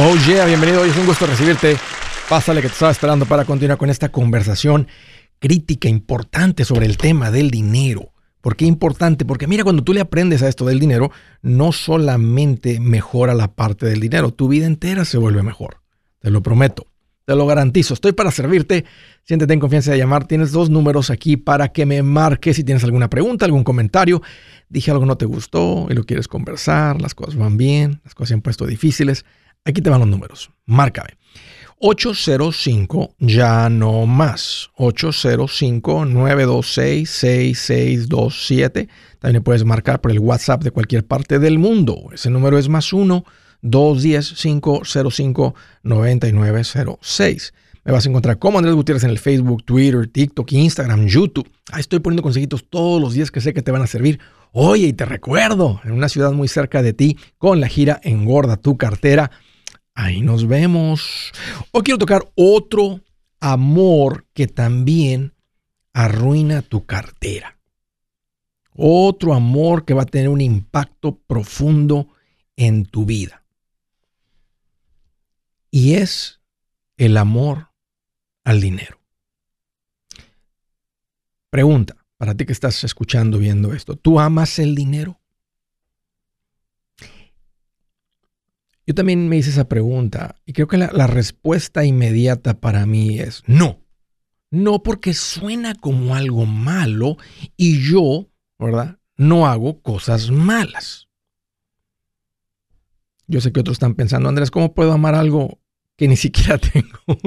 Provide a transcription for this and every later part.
Oh yeah, bienvenido. Hoy es un gusto recibirte. Pásale que te estaba esperando para continuar con esta conversación crítica importante sobre el tema del dinero. ¿Por qué importante? Porque mira, cuando tú le aprendes a esto del dinero, no solamente mejora la parte del dinero, tu vida entera se vuelve mejor. Te lo prometo, te lo garantizo. Estoy para servirte. Siéntete en confianza de llamar. Tienes dos números aquí para que me marques si tienes alguna pregunta, algún comentario. Dije algo no te gustó y lo quieres conversar, las cosas van bien, las cosas se han puesto difíciles. Aquí te van los números. Márcame. 805 ya no más. 805-926-6627. También puedes marcar por el WhatsApp de cualquier parte del mundo. Ese número es más 1-210-505-9906. Me vas a encontrar como Andrés Gutiérrez en el Facebook, Twitter, TikTok, Instagram, YouTube. Estoy poniendo consejitos todos los días que sé que te van a servir. Oye, y te recuerdo, en una ciudad muy cerca de ti, con la gira Engorda tu cartera Ahí nos vemos. Hoy quiero tocar otro amor que también arruina tu cartera. Otro amor que va a tener un impacto profundo en tu vida. Y es el amor al dinero. Pregunta, para ti que estás escuchando, viendo esto, ¿tú amas el dinero? Yo también me hice esa pregunta y creo que la, respuesta inmediata para mí es no. No porque suena como algo malo y yo, ¿verdad? No hago cosas malas. Yo sé que otros están pensando, Andrés, ¿cómo puedo amar algo que ni siquiera tengo?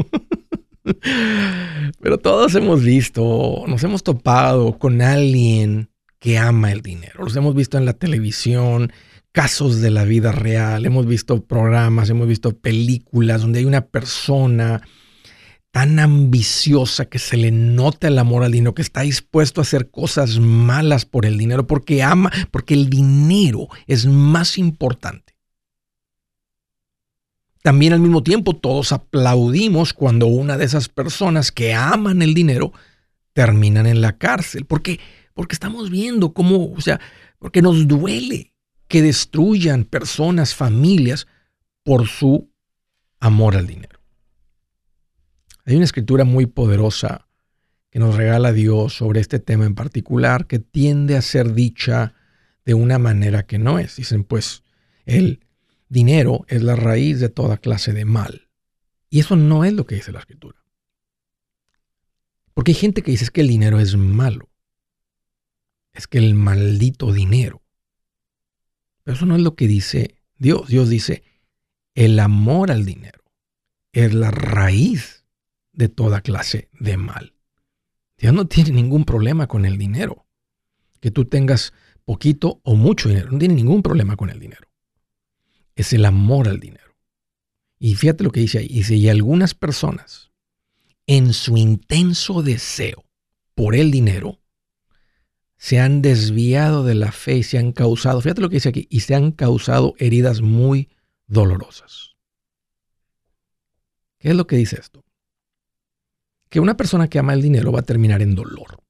Pero todos hemos visto, nos hemos topado con alguien que ama el dinero. Los hemos visto en la televisión, casos de la vida real, hemos visto programas, hemos visto películas donde hay una persona tan ambiciosa que se le nota el amor al dinero, que está dispuesto a hacer cosas malas por el dinero, porque ama, porque el dinero es más importante. También al mismo tiempo todos aplaudimos cuando una de esas personas que aman el dinero terminan en la cárcel, porque porque estamos viendo cómo, o sea, porque nos duele que destruyan personas, familias, por su amor al dinero. Hay una escritura muy poderosa que nos regala Dios sobre este tema en particular que tiende a ser dicha de una manera que no es. Dicen, pues, el dinero es la raíz de toda clase de mal. Y eso no es lo que dice la escritura. Porque hay gente que dice que el dinero es malo. Es que el maldito dinero eso no es lo que dice Dios. Dios dice, el amor al dinero es la raíz de toda clase de mal. Dios no tiene ningún problema con el dinero. Que tú tengas poquito o mucho dinero, no tiene ningún problema con el dinero. Es el amor al dinero. Y fíjate lo que dice ahí. Dice, y algunas personas, en su intenso deseo por el dinero, se han desviado de la fe y se han causado, fíjate lo que dice aquí, y se han causado heridas muy dolorosas. ¿Qué es lo que dice esto? Que una persona que ama el dinero va a terminar en dolor.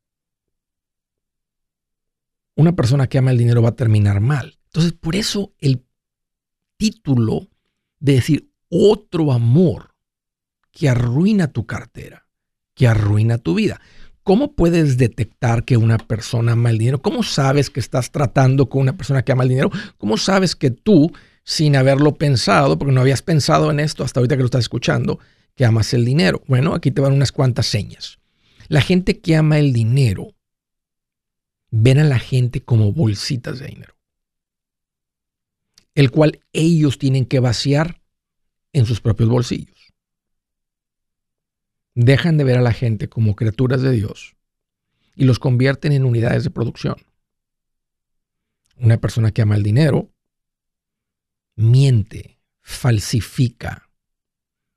Una persona que ama el dinero va a terminar mal. Entonces, por eso el título de decir otro amor que arruina tu cartera, que arruina tu vida. ¿Cómo puedes detectar que una persona ama el dinero? ¿Cómo sabes que estás tratando con una persona que ama el dinero? ¿Cómo sabes que tú, sin haberlo pensado, porque no habías pensado en esto hasta ahorita que lo estás escuchando, que amas el dinero? Bueno, aquí te van unas cuantas señas. La gente que ama el dinero ven a la gente como bolsitas de dinero, el cual ellos tienen que vaciar en sus propios bolsillos dejan de ver a la gente como criaturas de Dios y los convierten en unidades de producción. Una persona que ama el dinero miente, falsifica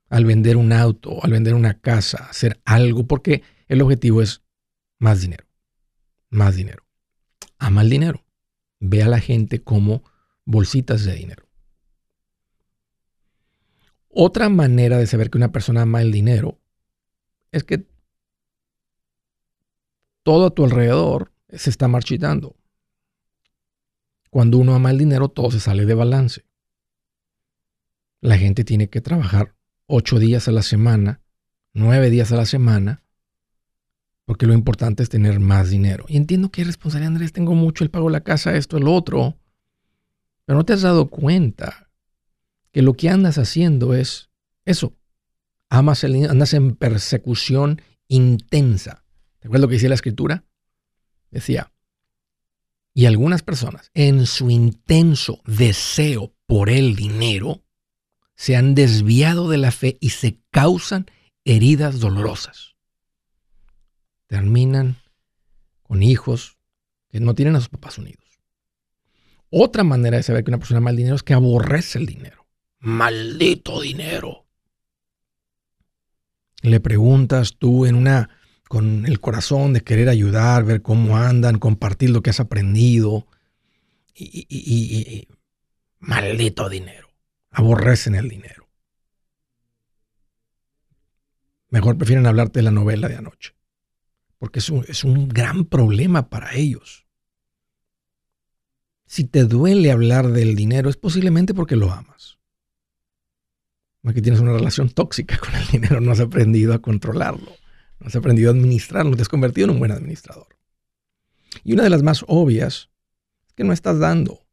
al vender un auto, al vender una casa, hacer algo, porque el objetivo es más dinero, más dinero. Ama el dinero. Ve a la gente como bolsitas de dinero. Otra manera de saber que una persona ama el dinero es que todo a tu alrededor se está marchitando. Cuando uno ama el dinero, todo se sale de balance. la gente tiene que trabajar ocho días a la semana, nueve días a la semana, porque lo importante es tener más dinero. Y entiendo que es responsabilidad, Andrés, tengo mucho, el pago de la casa, esto, el otro, pero no te has dado cuenta que lo que andas haciendo es eso. Amas el, andas en persecución intensa. ¿Te acuerdas lo que decía la escritura? Decía, y algunas personas en su intenso deseo por el dinero se han desviado de la fe y se causan heridas dolorosas. Terminan con hijos que no tienen a sus papás unidos. Otra manera de saber que una persona ama el dinero es que aborrece el dinero. Maldito dinero. Le preguntas tú en una con el corazón de querer ayudar, ver cómo andan, compartir lo que has aprendido. Y, maldito dinero. Aborrecen el dinero. Mejor prefieren hablarte de la novela de anoche. Porque es un, es un gran problema para ellos. Si te duele hablar del dinero es posiblemente porque lo amas. Que tienes una relación tóxica con el dinero, no has aprendido a controlarlo. No has aprendido a administrarlo, te has convertido en un buen administrador. Y una de las más obvias es que no estás dando.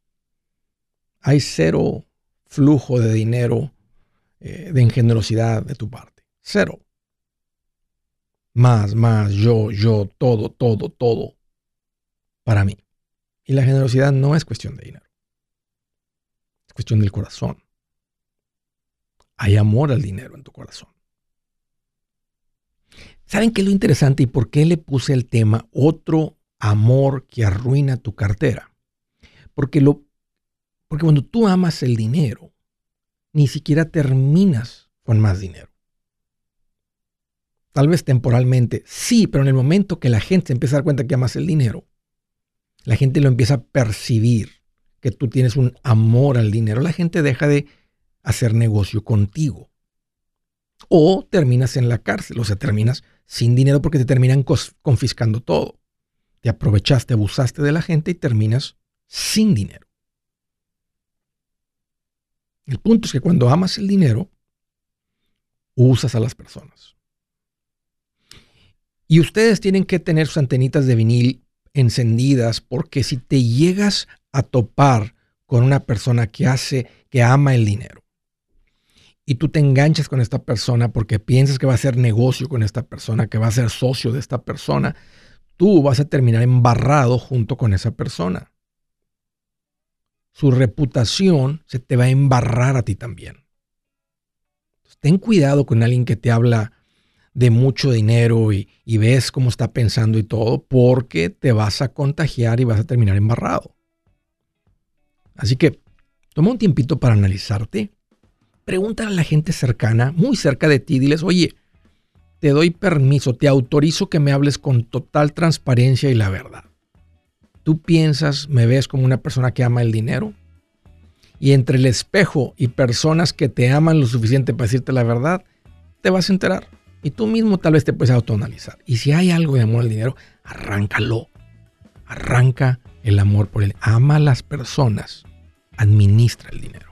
Hay cero flujo de dinero, eh, de ingenerosidad de tu parte. Cero. Más, más, yo, yo, todo, todo, todo. Para mí. Y la generosidad no es cuestión de dinero. Es cuestión del corazón. Hay amor al dinero en tu corazón. ¿Saben qué es lo interesante y por qué le puse el tema otro amor que arruina tu cartera? Porque, lo, porque cuando tú amas el dinero, ni siquiera terminas con más dinero. Tal vez temporalmente, sí, pero en el momento que la gente se empieza a dar cuenta que amas el dinero, la gente lo empieza a percibir, que tú tienes un amor al dinero, la gente deja de hacer negocio contigo. O terminas en la cárcel, o sea, terminas sin dinero porque te terminan confiscando todo. Te aprovechaste, abusaste de la gente y terminas sin dinero. El punto es que cuando amas el dinero, usas a las personas. Y ustedes tienen que tener sus antenitas de vinil encendidas porque si te llegas a topar con una persona que hace, que ama el dinero, y tú te enganchas con esta persona porque piensas que va a hacer negocio con esta persona, que va a ser socio de esta persona, tú vas a terminar embarrado junto con esa persona. Su reputación se te va a embarrar a ti también. ten cuidado con alguien que te habla de mucho dinero y, y ves cómo está pensando y todo, porque te vas a contagiar y vas a terminar embarrado. Así que toma un tiempito para analizarte pregúntale a la gente cercana, muy cerca de ti, diles, oye, te doy permiso, te autorizo que me hables con total transparencia y la verdad. ¿Tú piensas, me ves como una persona que ama el dinero? Y entre el espejo y personas que te aman lo suficiente para decirte la verdad, te vas a enterar. Y tú mismo tal vez te puedes autoanalizar. Y si hay algo de amor al dinero, arráncalo. Arranca el amor por él. Ama a las personas. Administra el dinero.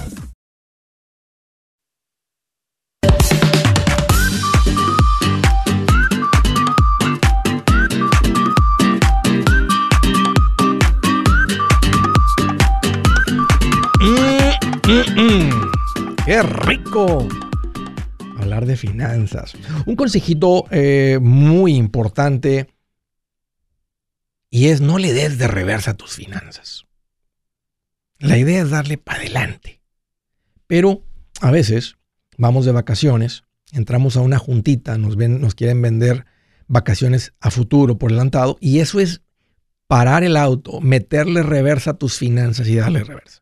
¡Qué rico! Hablar de finanzas. Un consejito eh, muy importante y es no le des de reversa a tus finanzas. La idea es darle para adelante. Pero a veces vamos de vacaciones, entramos a una juntita, nos, nos quieren vender vacaciones a futuro por adelantado y eso es parar el auto, meterle reversa a tus finanzas y darle reversa.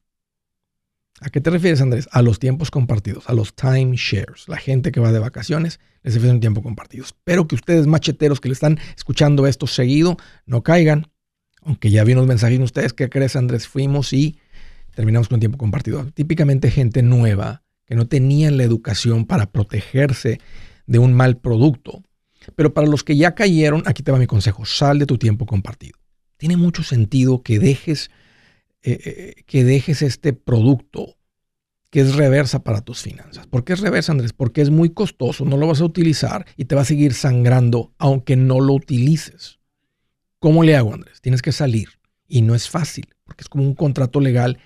¿A qué te refieres, Andrés? A los tiempos compartidos, a los timeshares. La gente que va de vacaciones les ofrece un tiempo compartido. Espero que ustedes, macheteros que le están escuchando esto seguido, no caigan. Aunque ya vi unos mensajes en ustedes, ¿qué crees, Andrés? Fuimos y terminamos con un tiempo compartido. Típicamente gente nueva que no tenían la educación para protegerse de un mal producto. Pero para los que ya cayeron, aquí te va mi consejo, sal de tu tiempo compartido. Tiene mucho sentido que dejes eh, eh, que dejes este producto que es reversa para tus finanzas. ¿Por qué es reversa, Andrés? Porque es muy costoso, no lo vas a utilizar y te va a seguir sangrando aunque no lo utilices. ¿Cómo le hago, Andrés? Tienes que salir y no es fácil, porque es como un contrato legal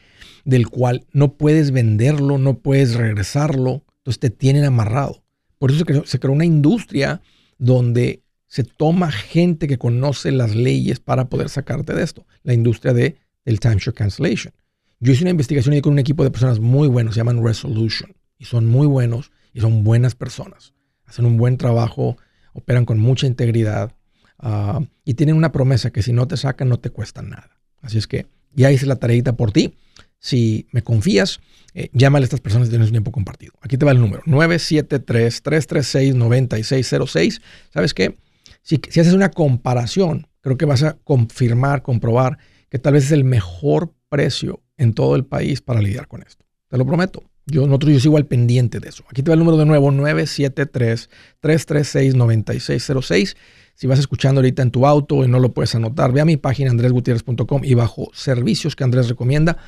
del cual no puedes venderlo, no puedes regresarlo, entonces te tienen amarrado. Por eso se creó una industria donde se toma gente que conoce las leyes para poder sacarte de esto. La industria de del timeshare cancellation. Yo hice una investigación y con un equipo de personas muy buenos, se llaman Resolution, y son muy buenos y son buenas personas. Hacen un buen trabajo, operan con mucha integridad ah, y tienen una promesa que si no te sacan no te cuesta nada. Así es que ya hice la tareita por ti. Si me confías, eh, llámale a estas personas y tienes un tiempo compartido. Aquí te va el número, 973-336-9606. ¿Sabes qué? Si, si haces una comparación, creo que vas a confirmar, comprobar que tal vez es el mejor precio en todo el país para lidiar con esto. Te lo prometo. Yo, nosotros, yo sigo al pendiente de eso. Aquí te va el número de nuevo, 973-336-9606. Si vas escuchando ahorita en tu auto y no lo puedes anotar, ve a mi página andresgutierrez.com y bajo servicios que Andrés recomienda,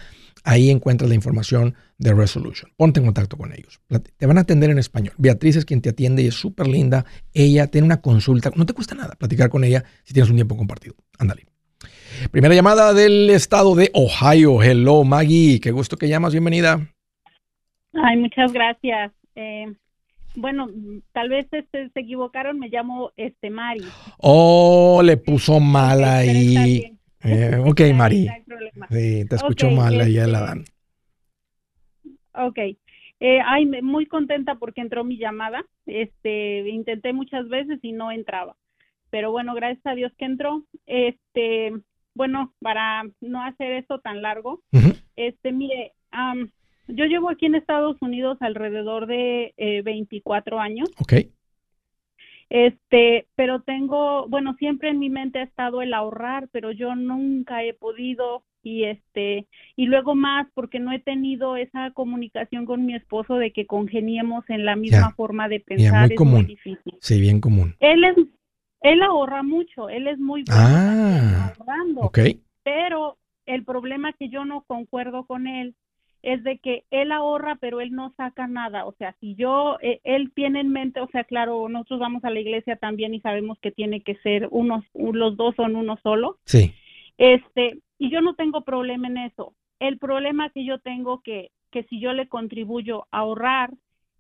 ahí encuentras la información de Resolution. Ponte en contacto con ellos. Te van a atender en español. Beatriz es quien te atiende y es súper linda. Ella tiene una consulta. No te cuesta nada platicar con ella si tienes un tiempo compartido. Ándale. Primera llamada del estado de Ohio. Hello, Maggie. Qué gusto que llamas. Bienvenida. Ay, muchas gracias. Eh, bueno, tal vez este, se equivocaron. Me llamo este Mari. Oh, le puso mal ahí. Eh, ok, Mari. sí, te escuchó mal ahí la dan. Ok. Eh, ay, muy contenta porque entró mi llamada. Este, intenté muchas veces y no entraba. Pero bueno, gracias a Dios que entró. Este, bueno, para no hacer esto tan largo, este, mire, yo llevo aquí en Estados Unidos alrededor de 24 eh, años. Ok. Este, pero tengo, bueno, siempre en mi mente ha estado el ahorrar, pero yo nunca he podido y este, y luego más porque no he tenido esa comunicación con mi esposo de que congeniemos en la misma forma de pensar. muy común. Sí, bien común. Él es él ahorra mucho, él es muy bueno ah, ahorrando. Pero el problema que yo no concuerdo con él es de que él ahorra, pero él no saca nada. O sea, si yo, eh, él tiene en mente, o sea, claro, nosotros vamos a la iglesia también y sabemos que tiene que ser unos, los dos son uno solo. Sí. Este, y yo no tengo problema en eso. El problema que yo tengo que, que si yo le contribuyo a ahorrar,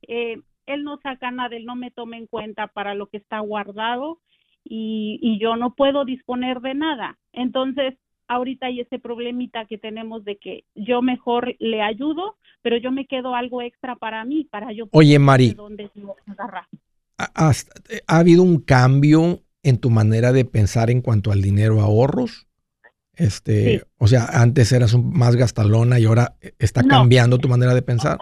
eh, él no saca nada, él no me toma en cuenta para lo que está guardado y, y yo no puedo disponer de nada. Entonces, ahorita hay ese problemita que tenemos de que yo mejor le ayudo, pero yo me quedo algo extra para mí, para yo Oye, Mari, ¿ha, ¿ha habido un cambio en tu manera de pensar en cuanto al dinero ahorros? Este, o sea, antes eras un, más gastalona y ahora está cambiando tu manera de pensar.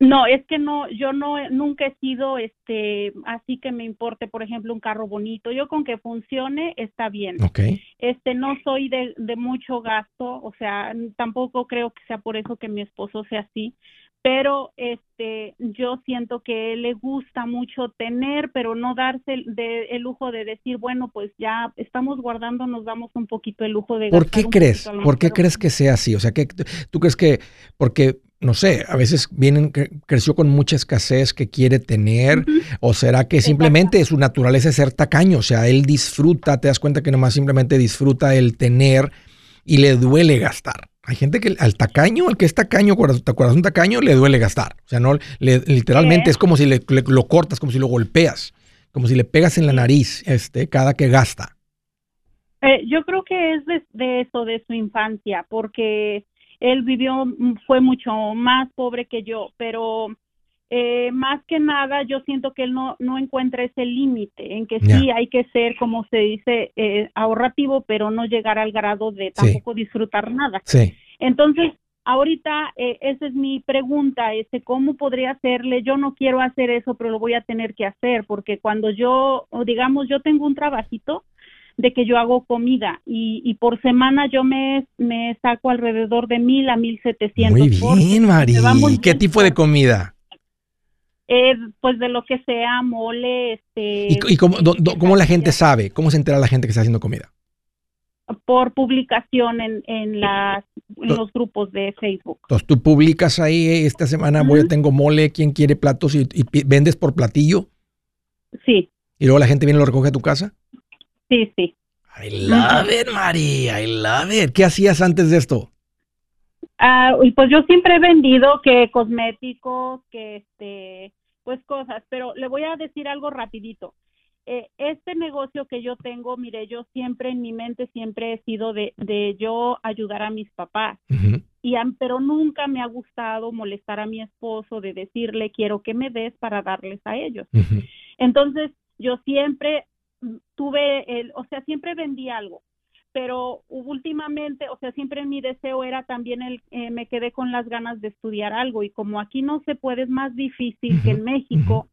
No, es que no, yo no, nunca he sido, este, así que me importe, por ejemplo, un carro bonito. Yo con que funcione está bien. Okay. Este, no soy de, de mucho gasto, o sea, tampoco creo que sea por eso que mi esposo sea así pero este yo siento que le gusta mucho tener, pero no darse el, de, el lujo de decir, bueno, pues ya estamos guardando, nos damos un poquito el lujo de ¿Por qué crees? ¿Por qué crees que sea así? O sea, que tú crees que porque no sé, a veces vienen creció con mucha escasez que quiere tener o será que simplemente su naturaleza es ser tacaño, o sea, él disfruta, te das cuenta que nomás simplemente disfruta el tener y le duele gastar. Hay gente que al tacaño, al que es tacaño, corazón tacaño, le duele gastar. O sea, no, literalmente es como si le, lo cortas, como si lo golpeas, como si le pegas en la nariz este, cada que gasta. Eh, yo creo que es de, eso, de su infancia, porque él vivió, mm, fue mucho más pobre que yo, pero eh, más que nada yo siento que él no, no encuentra ese límite en que sí hay que ser, como se dice, eh, ahorrativo, pero no llegar al grado de tampoco disfrutar nada. Sí. Entonces, ahorita eh, esa es mi pregunta, este, ¿cómo podría hacerle? Yo no quiero hacer eso, pero lo voy a tener que hacer, porque cuando yo, digamos, yo tengo un trabajito, de que yo hago comida y, y por semana yo me, me saco alrededor de mil a mil setecientos. Muy bien, Mari. ¿Qué tipo de comida? Eh, pues de lo que sea, mole, este... ¿Y, cómo, cómo, la gente sabe? ¿Cómo se entera la gente que está haciendo comida? Por publicación en, en, las, los grupos de Facebook. Entonces tú publicas ahí, eh, esta semana voy a tengo mole, ¿quién quiere platos? Y, vendes por platillo? Sí. ¿Y luego la gente viene y lo recoge a tu casa? Sí, sí. I love it, María, I love it. ¿Qué hacías antes de esto? Ah, pues yo siempre he vendido que cosméticos, que este, pues cosas, pero le voy a decir algo rapidito. Eh, este negocio que yo tengo, mire, yo siempre en mi mente siempre he sido de, de yo ayudar a mis papás, y, pero nunca me ha gustado molestar a mi esposo de decirle quiero que me des para darles a ellos. Entonces, yo siempre tuve, el, o sea, siempre vendí algo pero últimamente, o sea, siempre mi deseo era también el, eh, me quedé con las ganas de estudiar algo y como aquí no se puede, es más difícil que en México,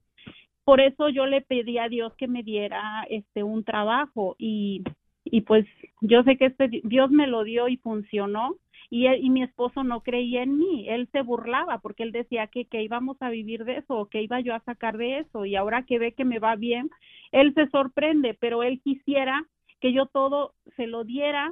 por eso yo le pedí a Dios que me diera este un trabajo y, y pues yo sé que este Dios me lo dio y funcionó y, y mi esposo no creía en mí, él se burlaba porque él decía que, que íbamos a vivir de eso, que iba yo a sacar de eso y ahora que ve que me va bien, él se sorprende, pero él quisiera que yo todo se lo diera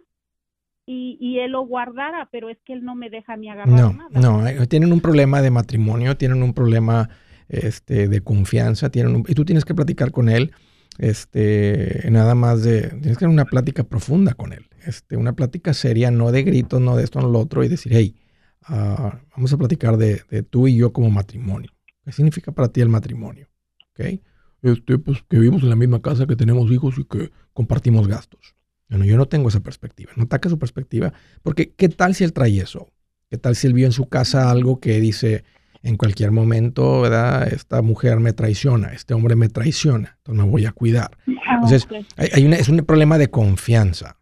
y, y, él lo guardara, pero es que él no me deja ni agarrar no, nada. No, eh, tienen un problema de matrimonio, tienen un problema este, de confianza, tienen y tú tienes que platicar con él, este, nada más de, tienes que tener una plática profunda con él, este, una plática seria, no de gritos, no de esto, no lo otro, y decir, hey, ah, vamos a platicar de, de, tú y yo como matrimonio. ¿Qué significa para ti el matrimonio? ¿Okay? Este, pues que vivimos en la misma casa, que tenemos hijos y que compartimos gastos. Bueno, yo no tengo esa perspectiva. No ataque su perspectiva, porque ¿qué tal si él trae eso? ¿Qué tal si él vio en su casa algo que dice en cualquier momento, ¿verdad? Esta mujer me traiciona, este hombre me traiciona, entonces me voy a cuidar. Ah, entonces, hay, es un problema de confianza.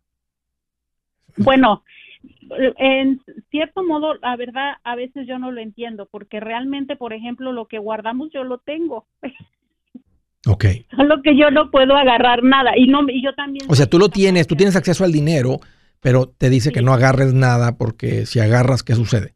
Bueno, en cierto modo, la verdad, a veces yo no lo entiendo, porque realmente, por ejemplo, lo que guardamos yo lo tengo. Ok. Solo que yo no puedo agarrar nada. Y, no, y yo también. O sea, tú lo tienes, tú tienes acceso al dinero, pero te dice que no agarres nada porque si agarras, ¿qué sucede?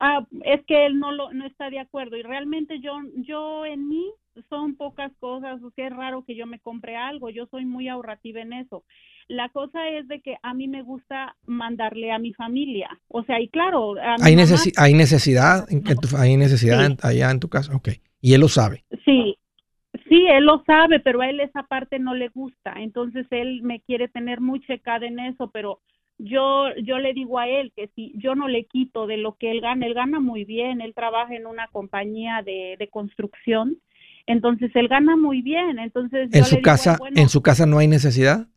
Ah, es que él no, lo, no está de acuerdo. Y realmente yo, yo en mí son pocas cosas. O sea, es raro que yo me compre algo. Yo soy muy ahorrativa en eso. La cosa es de que a mí me gusta mandarle a mi familia. O sea, y claro. ¿Hay, ¿Hay necesidad? ¿Hay necesidad allá en tu casa? Ok. Y él lo sabe. Sí, Sí, él lo sabe, pero a él esa parte no le gusta. Entonces él me quiere tener muy checada en eso, pero yo, yo le digo a él que si yo no le quito de lo que él gana, él gana muy bien, él trabaja en una compañía de, de construcción, entonces él gana muy bien, entonces en su casa, en su casa no hay necesidad.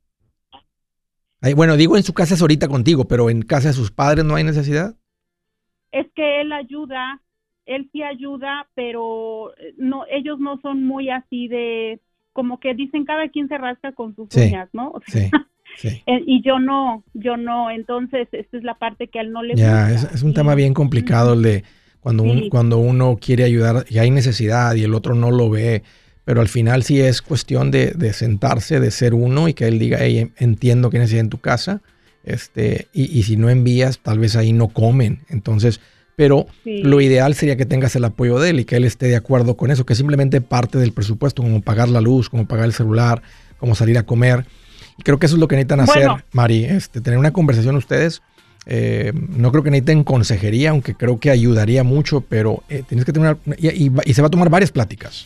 bueno, digo en su casa es ahorita contigo, pero en casa de sus padres no hay necesidad. Es que él ayuda, él sí ayuda, pero eh, no, ellos no son muy así de, como que dicen cada quien se rasca con sus uñas, ¿no? sí. Eh, y yo no, yo no, entonces esta es la parte que a él no le Ya, es, un tema bien complicado el de cuando, cuando uno quiere ayudar y hay necesidad y el otro no lo ve, pero al final sí es cuestión de, sentarse, de ser uno y que él diga, hey, entiendo que necesitas en tu casa, este, y, y, si no envías, tal vez ahí no comen, entonces... Pero lo ideal sería que tengas el apoyo de él y que él esté de acuerdo con eso, que simplemente parte del presupuesto, como pagar la luz, como pagar el celular, como salir a comer y creo que eso es lo que necesitan hacer, Mari, este, tener una conversación ustedes. Eh, no creo que necesiten consejería, aunque creo que ayudaría mucho, pero eh, tienes que tener una... Y, y, se va a tomar varias pláticas.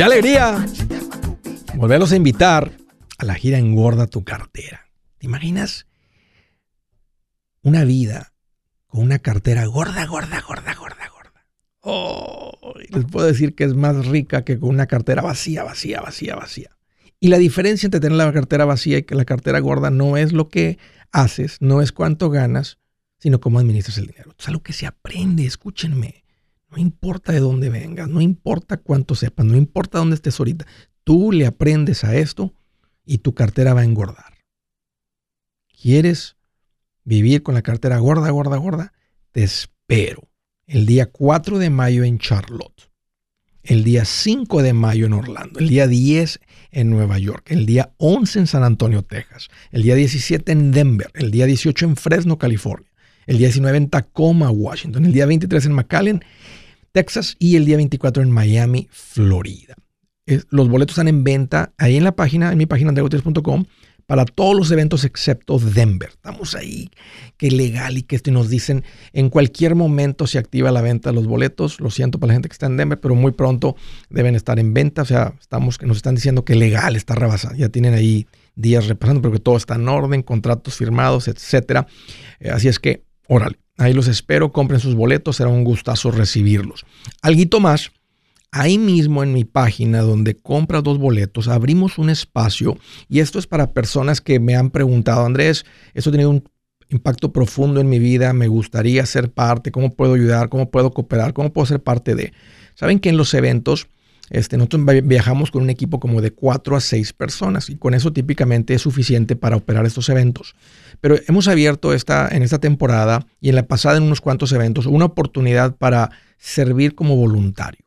¡Qué alegría! Volverlos a invitar a la gira Engorda tu cartera. ¿Te imaginas una vida con una cartera gorda, gorda, gorda, gorda, gorda? Oh, les puedo decir que es más rica que con una cartera vacía, vacía, vacía, vacía. Y la diferencia entre tener la cartera vacía y que la cartera gorda no es lo que haces, no es cuánto ganas, sino cómo administras el dinero. Es algo que se aprende, escúchenme. No importa de dónde vengas, no importa cuánto sepas, no importa dónde estés ahorita. Tú le aprendes a esto y tu cartera va a engordar. ¿Quieres vivir con la cartera gorda, gorda, gorda? Te espero. El día 4 de mayo en Charlotte. El día 5 de mayo en Orlando. El día 10 en Nueva York. El día 11 en San Antonio, Texas. El día 17 en Denver. El día 18 en Fresno, California. El día 19 en Tacoma, Washington. El día 23 en McAllen Texas y el día 24 en Miami, Florida. los boletos están en venta ahí en la página, en mi página andregotes.com para todos los eventos excepto Denver. Estamos ahí, que legal y que nos dicen en cualquier momento se activa la venta de los boletos. Lo siento para la gente que está en Denver, pero muy pronto deben estar en venta. O sea, estamos, nos están diciendo que legal está rebasado. Ya tienen ahí días repasando porque todo está en orden, contratos firmados, etcétera. Eh, así es que, órale. Ahí los espero, compren sus boletos, será un gustazo recibirlos. Alguito más, ahí mismo en mi página donde compras dos boletos, abrimos un espacio y esto es para personas que me han preguntado, Andrés, eso ha tenido un impacto profundo en mi vida, me gustaría ser parte, cómo puedo ayudar, cómo puedo cooperar, cómo puedo ser parte de. Saben que en los eventos este, nosotros viajamos con un equipo como de cuatro a seis personas y con eso típicamente es suficiente para operar estos eventos. Pero hemos abierto esta, en esta temporada y en la pasada en unos cuantos eventos una oportunidad para servir como voluntario.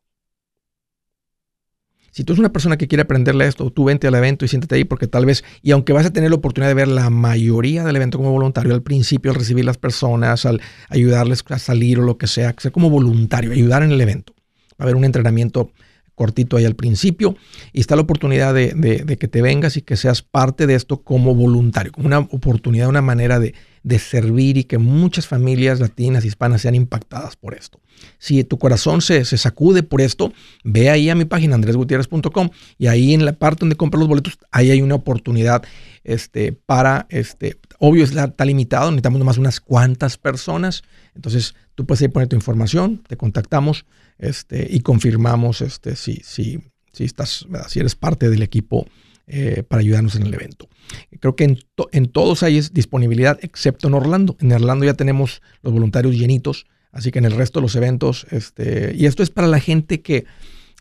Si tú eres una persona que quiere aprenderle esto, tú vente al evento y siéntate ahí porque tal vez, y aunque vas a tener la oportunidad de ver la mayoría del evento como voluntario, al principio, al recibir las personas, al ayudarles a salir o lo que sea, ser como voluntario, ayudar en el evento. Va a haber un entrenamiento cortito ahí al principio y está la oportunidad de, que te vengas y que seas parte de esto como voluntario, como una oportunidad, una manera de, servir y que muchas familias latinas, hispanas sean impactadas por esto. Si tu corazón se, sacude por esto, ve ahí a mi página andresgutierrez.com y ahí en la parte donde compras los boletos, ahí hay una oportunidad este, para, este, obvio está limitado, necesitamos nomás unas cuantas personas, entonces tú puedes ahí poner tu información, te contactamos este, y confirmamos este, si, si, si, estás, si eres parte del equipo eh, para ayudarnos en el evento. Creo que en, todos hay disponibilidad, excepto en Orlando. En Orlando ya tenemos los voluntarios llenitos, así que en el resto de los eventos, este, y esto es para la gente que,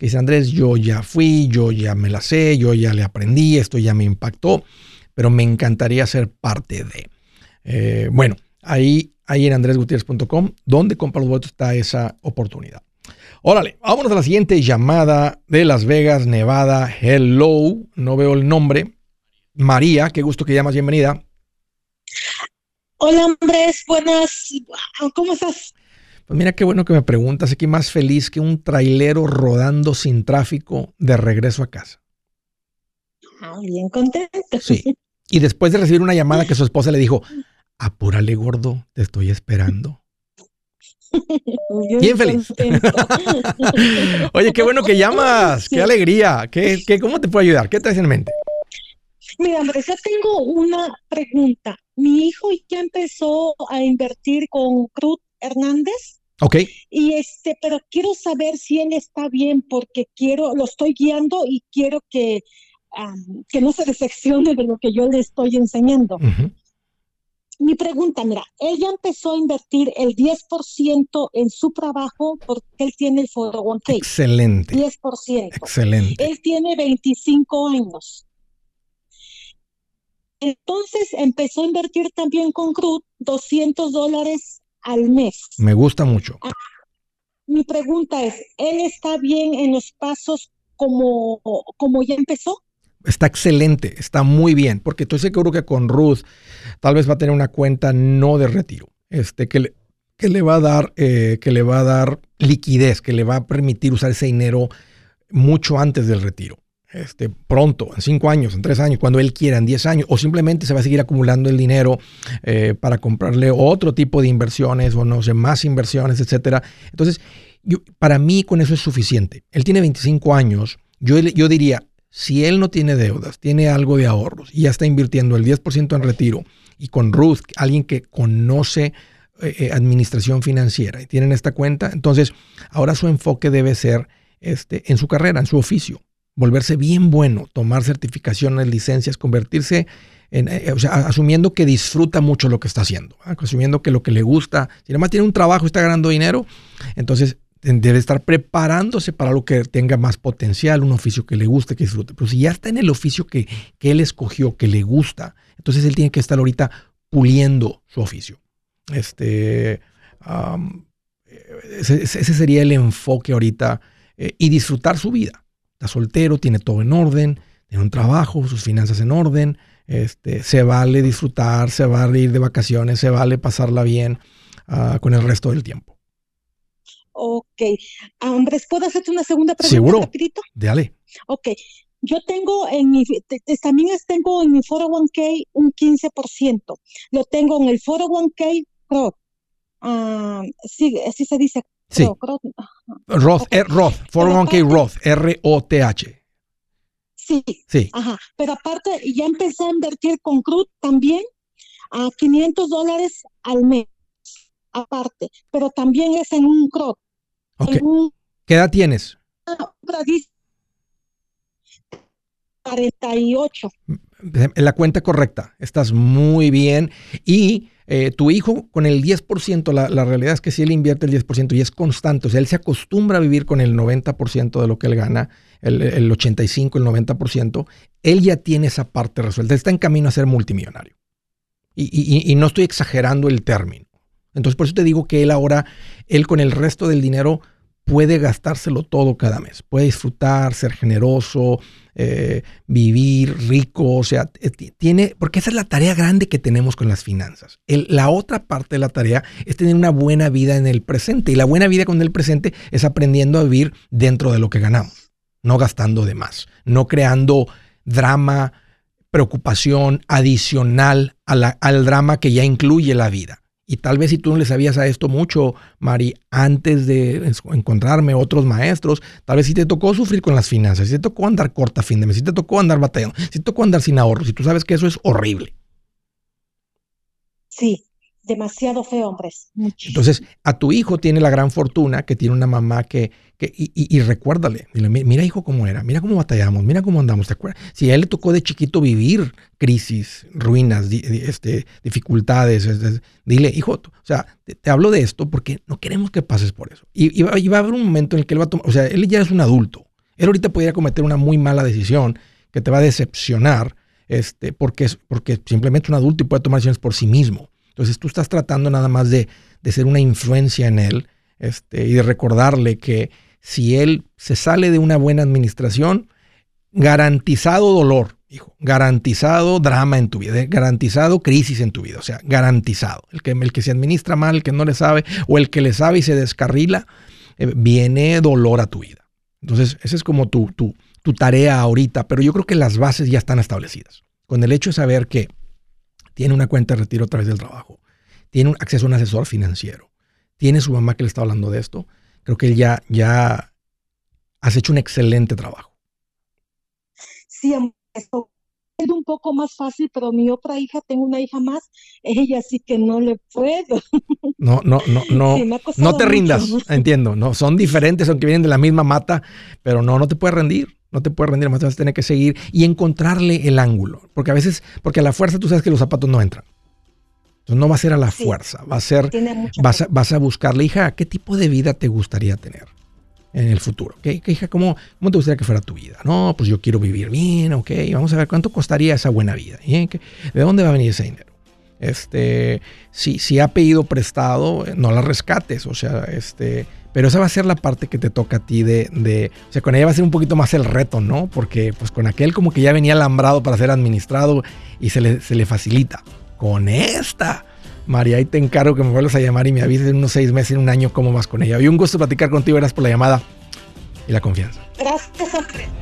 dice, Andrés, yo ya fui, yo ya me la sé, yo ya le aprendí, esto ya me impactó, pero me encantaría ser parte de. Eh, bueno, ahí, ahí en andresgutierrez.com, donde compra los boletos está esa oportunidad. Órale, vámonos a la siguiente llamada de Las Vegas, Nevada. Hello, no veo el nombre. María, qué gusto que llamas, bienvenida. Hola, Andrés, buenas. ¿Cómo estás? Pues mira qué bueno que me preguntas. Aquí más feliz que un trailero rodando sin tráfico de regreso a casa. Ah, bien contento. Sí. Y después de recibir una llamada que su esposa le dijo, apúrale gordo, te estoy esperando. Bien feliz. Oye, qué bueno que llamas, qué alegría. ¿Qué, qué, cómo te puedo ayudar? ¿Qué traes en mente? Mira, Andrés, yo tengo una pregunta. Mi hijo ya empezó a invertir con Cruz Hernández. Ok. Y este, pero quiero saber si él está bien porque quiero, lo estoy guiando y quiero que, que no se decepcione de lo que yo le estoy enseñando mi pregunta, mira, ella empezó a invertir el 10% en su trabajo porque él tiene el 401k. Excelente. 10%. Excelente. Él tiene 25 años. Entonces empezó a invertir también con Cruz 200 dólares al mes. Me gusta mucho. Ah, mi pregunta es, ¿él está bien en los pasos como, como ya empezó? Está excelente, está muy bien, porque estoy seguro que con Ruth tal vez va a tener una cuenta no de retiro, este, que, le, que le va a dar, eh, que le va a dar liquidez, que le va a permitir usar ese dinero mucho antes del retiro. Este, pronto, en cinco años, en tres años, cuando él quiera, en diez años, o simplemente se va a seguir acumulando el dinero eh, para comprarle otro tipo de inversiones o no sé, más inversiones, etcétera. Entonces, para mí con eso es suficiente. Él tiene 25 años. Yo, yo diría, si él no tiene deudas, tiene algo de ahorros y ya está invirtiendo el 10% en retiro y con Ruth, alguien que conoce eh, eh, administración financiera y tienen esta cuenta, entonces ahora su enfoque debe ser este, en su carrera, en su oficio, volverse bien bueno, tomar certificaciones, licencias, convertirse en, eh, o sea, asumiendo que disfruta mucho lo que está haciendo, asumiendo que lo que le gusta, si además tiene un trabajo y está ganando dinero, entonces debe estar preparándose para lo que tenga más potencial, un oficio que le guste, que disfrute. Pero si ya está en el oficio que, él escogió, que le gusta, entonces él tiene que estar ahorita puliendo su oficio. Este, ese, sería el enfoque ahorita eh, y disfrutar su vida. Está soltero, tiene todo en orden, tiene un trabajo, sus finanzas en orden. Este, se vale disfrutar, se vale ir de vacaciones, se vale pasarla bien ah, con el resto del tiempo. Ok. Andrés, ¿puedo hacerte una segunda pregunta? Seguro. Rapidito? Dale. Ok. Yo tengo en mi, también tengo en mi 401k un 15%. Lo tengo en el 401k Roth. Uh, sí, así se dice. Sí. Roth, Roth, Roth, 401k Roth, R-O-T-H. Sí. Sí. Ajá. Pero aparte, ya empecé a invertir con Cruz también a 500 dólares al mes aparte, pero también es en un crop. ¿Qué edad tienes? 48. En la cuenta correcta, estás muy bien. Y eh, tu hijo con el 10%, la, la, realidad es que si él invierte el 10% y es constante, o sea, él se acostumbra a vivir con el 90% de lo que él gana, el, el 85, el 90%, él ya tiene esa parte resuelta, está en camino a ser multimillonario. y, y no estoy exagerando el término. Entonces, por eso te digo que él ahora, él con el resto del dinero puede gastárselo todo cada mes. Puede disfrutar, ser generoso, eh, vivir rico, o sea, eh, tiene, porque esa es la tarea grande que tenemos con las finanzas. la otra parte de la tarea es tener una buena vida en el presente. Y la buena vida con el presente es aprendiendo a vivir dentro de lo que ganamos, no gastando de más, no creando drama preocupación adicional al drama que ya incluye la vida. Y tal vez si tú no le sabías a esto mucho, Mari, antes de encontrarme otros maestros, tal vez si te tocó sufrir con las finanzas, si te tocó andar corta a fin de mes, si te tocó andar batallando, si te tocó andar sin ahorros, si tú sabes que eso es horrible. Sí, demasiado feo, hombres. Entonces, a tu hijo tiene la gran fortuna que tiene una mamá que, que y, recuérdale, mira hijo cómo era, mira cómo batallamos, mira cómo andamos, ¿te acuerdas? Si a él le tocó de chiquito vivir crisis, ruinas, este, dificultades, dile, hijo, o sea, te, hablo de esto porque no queremos que pases por eso. Y, va, a haber un momento en el que él va a tomar, o sea, él ya es un adulto, él ahorita podría cometer una muy mala decisión que te va a decepcionar, este, porque, porque simplemente es un adulto y puede tomar decisiones por sí mismo. Entonces tú estás tratando nada más de, ser una influencia en él este, y de recordarle que si él se sale de una buena administración, garantizado dolor, hijo, garantizado drama en tu vida, garantizado crisis en tu vida, o sea, garantizado. El que, el que se administra mal, el que no le sabe, o el que le sabe y se descarrila, eh, viene dolor a tu vida. Entonces, esa es como tu, tu, tu tarea ahorita, pero yo creo que las bases ya están establecidas. Con el hecho de saber que tiene una cuenta de retiro a través del trabajo, tiene un acceso a un asesor financiero, tiene su mamá que le está hablando de esto, creo que él ya, ya has hecho un excelente trabajo. Sí, esto es un poco más fácil, pero mi otra hija, tengo una hija más, ella sí que no le puedo. No, no, no, no, no te rindas, entiendo, no, son diferentes, aunque vienen de la misma mata, pero no, no te puedes rendir. No te puedes rendir, más te vas a tener que seguir y encontrarle el ángulo. Porque a veces, porque a la fuerza tú sabes que los zapatos no entran. Entonces no va a ser a la fuerza, va a ser, vas a, vas a buscarle, hija, ¿qué tipo de vida te gustaría tener en el futuro? ¿Qué, hija, ¿cómo, ¿cómo te gustaría que fuera tu vida? No, pues yo quiero vivir bien, ok, vamos a ver cuánto costaría esa buena vida. ¿De dónde va a venir ese dinero? Este, si, si ha pedido prestado, no la rescates, o sea, este, pero esa va a ser la parte que te toca a ti de, de, o sea, con ella va a ser un poquito más el reto, ¿no? Porque pues con aquel como que ya venía alambrado para ser administrado y se le, se le facilita. Con esta, María, ahí te encargo que me vuelvas a llamar y me avises en unos seis meses, en un año, cómo vas con ella. Hoy un gusto platicar contigo, gracias por la llamada y la confianza. Gracias.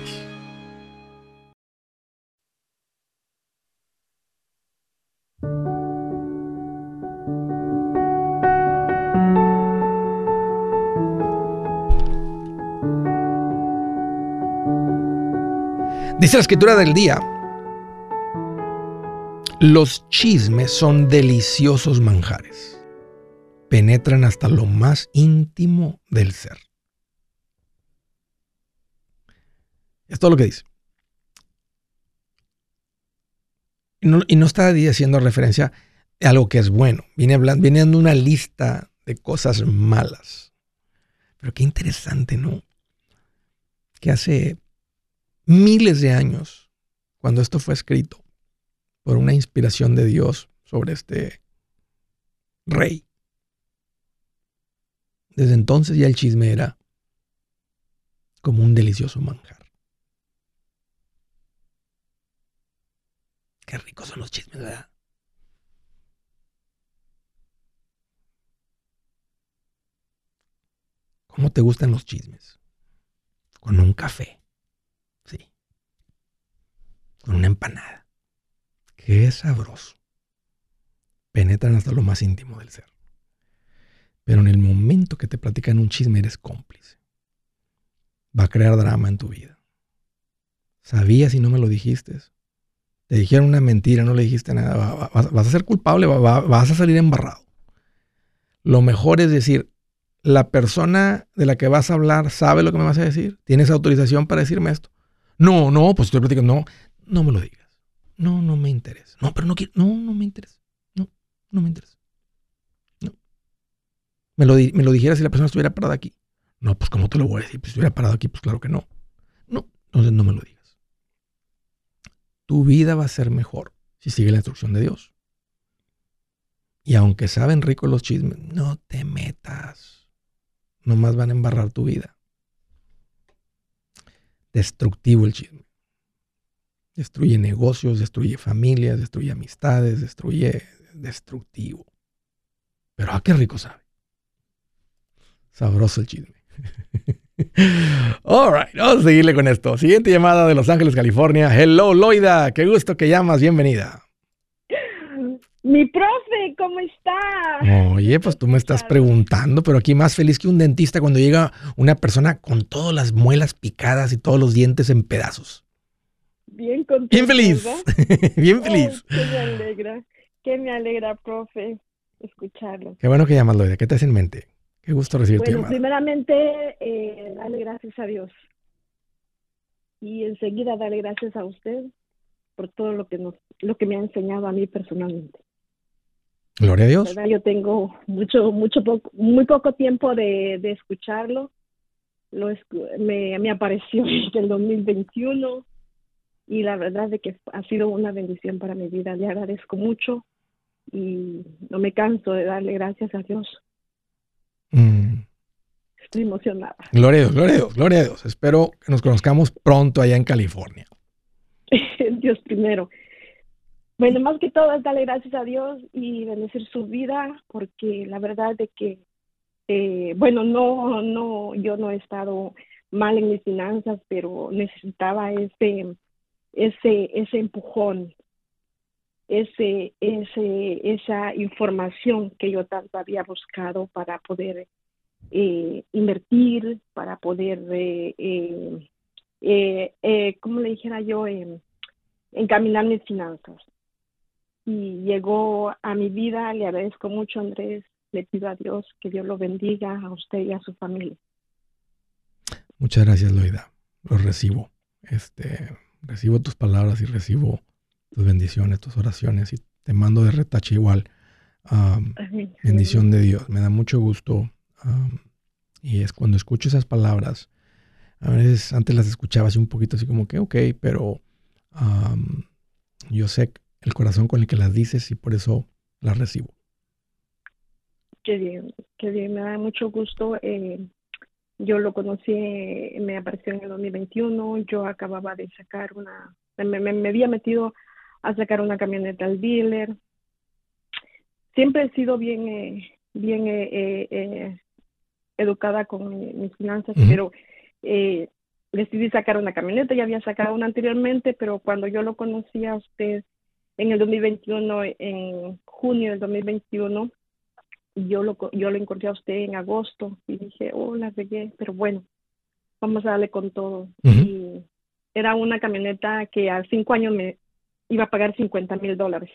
Dice la escritura del día, los chismes son deliciosos manjares, penetran hasta lo más íntimo del ser. Es todo lo que dice. Y no, está haciendo referencia a algo que es bueno. Viene, hablando, viene dando una lista de cosas malas. Pero qué interesante, ¿no? Que hace miles de años, cuando esto fue escrito por una inspiración de Dios sobre este rey. Desde entonces ya el chisme era como un delicioso manjar. Qué ricos son los chismes, ¿verdad? ¿Cómo te gustan los chismes? Con un café con una empanada. Qué sabroso. Penetran hasta lo más íntimo del ser. Pero en el momento que te platican un chisme eres cómplice. Va a crear drama en tu vida. Sabías y no me lo dijiste. te dijeron una mentira, no le dijiste nada, vas a ser culpable, vas a salir embarrado. Lo mejor es decir, la persona de la que vas a hablar sabe lo que me vas a decir, tienes autorización para decirme esto. No, no, pues estoy platicando, no, no me lo digas. No, no me interesa. No, pero no quiero, no, no me interesa. No, no me interesa. No. Me lo, me dijera si la persona estuviera parada aquí. No, pues ¿cómo te lo voy a decir? Pues si estuviera parado aquí, pues claro que no. No, entonces no me lo digas tu vida va a ser mejor si sigue la instrucción de Dios. Y aunque saben ricos los chismes, no te metas. Nomás van a embarrar tu vida. Destructivo el chisme. Destruye negocios, destruye familias, destruye amistades, destruye destructivo. Pero ah, qué rico sabe. Sabroso el chisme. All right, vamos a seguirle con esto. Siguiente llamada de Los Ángeles, California. Hello, Loida. Qué gusto que llamas. Bienvenida. Mi profe, ¿cómo está? Oye, pues tú me estás preguntando, pero aquí más feliz que un dentista cuando llega una persona con todas las muelas picadas y todos los dientes en pedazos. Bien contento. Bien feliz. Bien feliz. qué me alegra. Qué me alegra, profe, escucharlo. Qué bueno que llamas, Loida. ¿Qué te hace en mente? Qué gusto recibirte. Bueno, primeramente, eh, darle gracias a Dios. Y enseguida darle gracias a usted por todo lo que nos, lo que me ha enseñado a mí personalmente. Gloria a Dios. Yo tengo mucho, mucho poco, muy poco tiempo de, de escucharlo. Lo me, me apareció en el 2021 y la verdad de que ha sido una bendición para mi vida. Le agradezco mucho y no me canso de darle gracias a Dios Mm. Estoy emocionada. Gloria a Dios, gloria a Dios, gloria a Dios. Espero que nos conozcamos pronto allá en California. Dios primero. Bueno, más que todo es darle gracias a Dios y bendecir su vida, porque la verdad de que, eh, bueno, no, no, yo no he estado mal en mis finanzas, pero necesitaba ese, ese, ese empujón, ese, ese, esa información que yo tanto había buscado para poder eh, invertir, para poder, eh, eh, eh como le dijera yo, encaminar mis finanzas. Y llegó a mi vida, le agradezco mucho Andrés, le pido a Dios que Dios lo bendiga a usted y a su familia. Muchas gracias, Loida. Lo recibo. Este, recibo tus palabras y recibo tus bendiciones, tus oraciones y te mando de retache igual. bendición de Dios. Me da mucho gusto. y es cuando escucho esas palabras, a veces antes las escuchaba así un poquito así como que, ok, pero yo sé el corazón con el que las dices y por eso las recibo. Qué bien, qué bien, me da mucho gusto. Eh, yo lo conocí, me apareció en el 2021, yo acababa de sacar una, me, me había metido a sacar una camioneta al dealer. Siempre he sido bien, eh, bien eh, eh, educada con mis finanzas, pero decidí sacar una camioneta. Ya había sacado una anteriormente, pero cuando yo lo conocí a usted en el 2021, en junio del 2021, yo lo, yo lo encontré a usted en agosto y dije, oh, la regué, pero bueno, vamos a darle con todo. Y era una camioneta que a cinco años me, iba a pagar 50 mil dólares.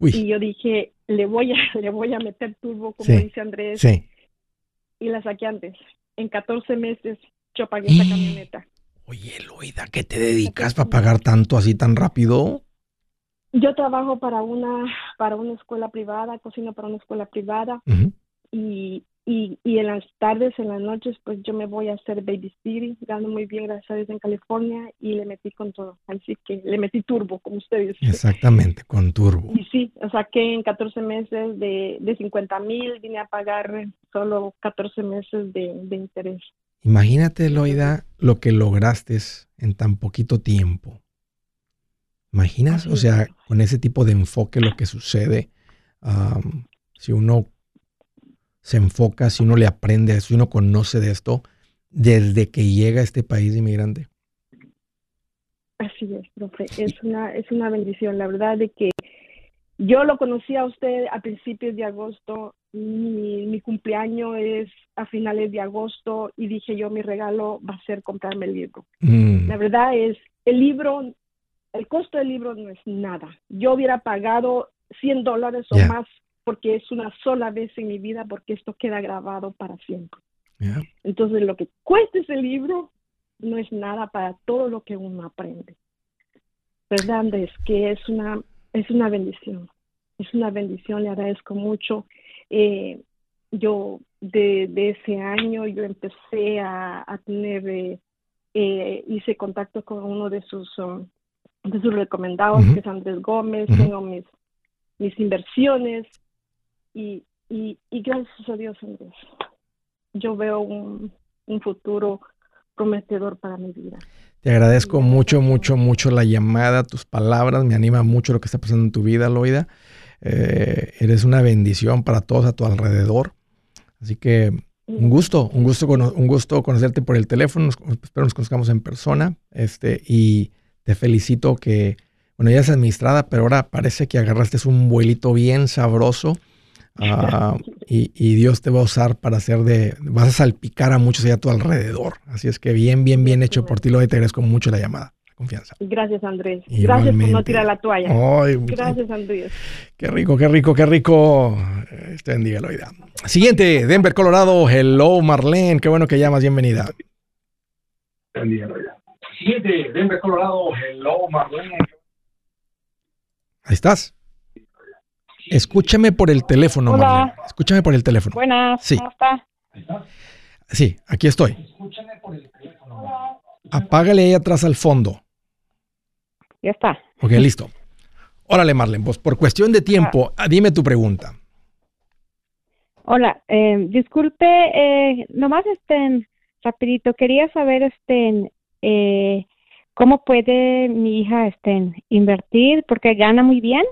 Y yo dije, le voy a, le voy a meter turbo, como dice Andrés. Y la saqué antes. En 14 meses yo pagué esa camioneta. Oye, Loida, ¿qué te dedicas para pagar tanto así tan rápido? Yo trabajo para una, para una escuela privada, cocino para una escuela privada. Y y, y en las tardes, en las noches, pues yo me voy a hacer babysitting, gano muy bien, gracias a Dios, en California, y le metí con todo. Así que le metí turbo, como usted dice. Exactamente, con turbo. Y sí, o saqué en 14 meses de, de 50 mil, vine a pagar solo 14 meses de, de interés. Imagínate, Loida, lo que lograste en tan poquito tiempo. ¿Imaginas? o sea, con ese tipo de enfoque lo que sucede, si uno se enfoca, si uno le aprende, si uno conoce de esto desde que llega a este país inmigrante. Así es, profe. Es una, es una bendición. La verdad de que yo lo conocí a usted a principios de agosto. Mi, mi cumpleaños es a finales de agosto y dije yo mi regalo va a ser comprarme el libro. Mm. La verdad es, el libro el costo del libro no es nada. Yo hubiera pagado 100 dólares o más porque es una sola vez en mi vida, porque esto queda grabado para siempre. Entonces, lo que cuesta ese libro no es nada para todo lo que uno aprende. ¿Verdad, Es Que es una, es una bendición. Es una bendición, le agradezco mucho. Eh, yo, de, ese año, yo empecé a, tener, eh, eh, hice contacto con uno de sus, um, de sus recomendados, que es Andrés Gómez, tengo mis, mis inversiones y, y, y gracias a Dios, Andrés yo veo un, futuro prometedor para mi vida. Te agradezco mucho, mucho, mucho la llamada, tus palabras, me anima mucho lo que está pasando en tu vida, Loida. Eh, eres una bendición para todos a tu alrededor. Así que un gusto, un gusto, un gusto conocerte por el teléfono. espero nos conozcamos en persona. Este, y te felicito que, bueno, ya es administrada, pero ahora parece que agarraste un vuelito bien sabroso. Ah, y, Dios te va a usar para hacer de, vas a salpicar a muchos allá a tu alrededor. Así es que bien, bien, bien hecho por ti, lo te agradezco mucho la llamada, la confianza. Gracias, Andrés. Gracias por no tirar la toalla. Gracias, Andrés. Qué rico, qué rico, qué rico. Este bendiga la vida. Siguiente, Denver, Colorado. Hello, Marlene. Qué bueno que llamas. Bienvenida. Bendiga la vida. 7, Denver, Colorado. Hello, Marlene. Ahí estás. Escúchame por el teléfono, Hola. Marlene. Escúchame por el teléfono. Buenas, sí. ¿cómo está? Sí, aquí estoy. Escúchame por el teléfono. Apágale ahí atrás al fondo. Ya está. Ok, listo. Órale, Marlene, pues por cuestión de tiempo, ah. Ah, dime tu pregunta. Hola, eh, disculpe, eh, nomás este, rapidito, quería saber este, eh, cómo puede mi hija este, invertir, porque gana muy bien.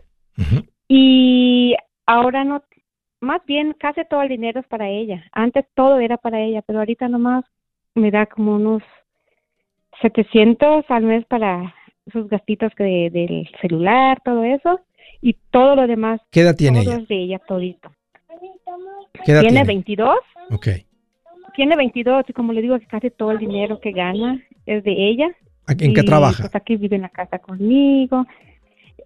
Y ahora no, más bien casi todo el dinero es para ella. Antes todo era para ella, pero ahorita nomás me da como unos 700 al mes para sus gastitos de, del celular, todo eso. Y todo lo demás. ¿Qué edad tiene ella? De ella todito. ¿Qué edad tiene? 22. Ok. Tiene 22 y como le digo casi todo el dinero que gana es de ella. ¿En qué trabaja? Pues aquí vive en la casa conmigo.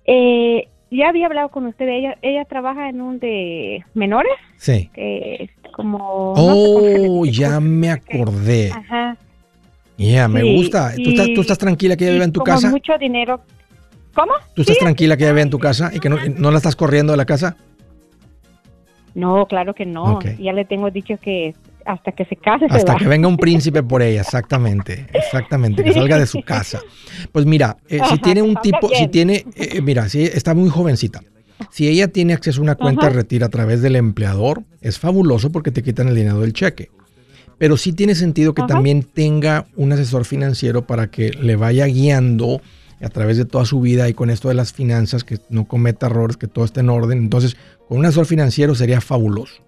Eh, ya había hablado con usted, ella ella trabaja en un de menores. Sí. Como... Oh, ya me acordé. Ajá. Ya, me gusta. ¿Tú estás, ¿Tú estás tranquila que ella vive en tu casa? mucho dinero. ¿Cómo? ¿Tú estás tranquila que ella vive en tu casa y que no, no, la estás corriendo de la casa? No, claro que no. Ya le tengo dicho que hasta que se case. Hasta que venga un príncipe por ella, exactamente, exactamente, que salga de su casa. Pues mira, eh, si tiene un tipo, si tiene, eh, mira, si está muy jovencita. Si ella tiene acceso a una cuenta de retiro a través del empleador, es fabuloso porque te quitan el dinero del cheque. Pero sí tiene sentido que también tenga un asesor financiero para que le vaya guiando a través de toda su vida y con esto de las finanzas, que no cometa errores, que todo esté en orden. Entonces, con un asesor financiero sería fabuloso.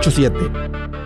8-7.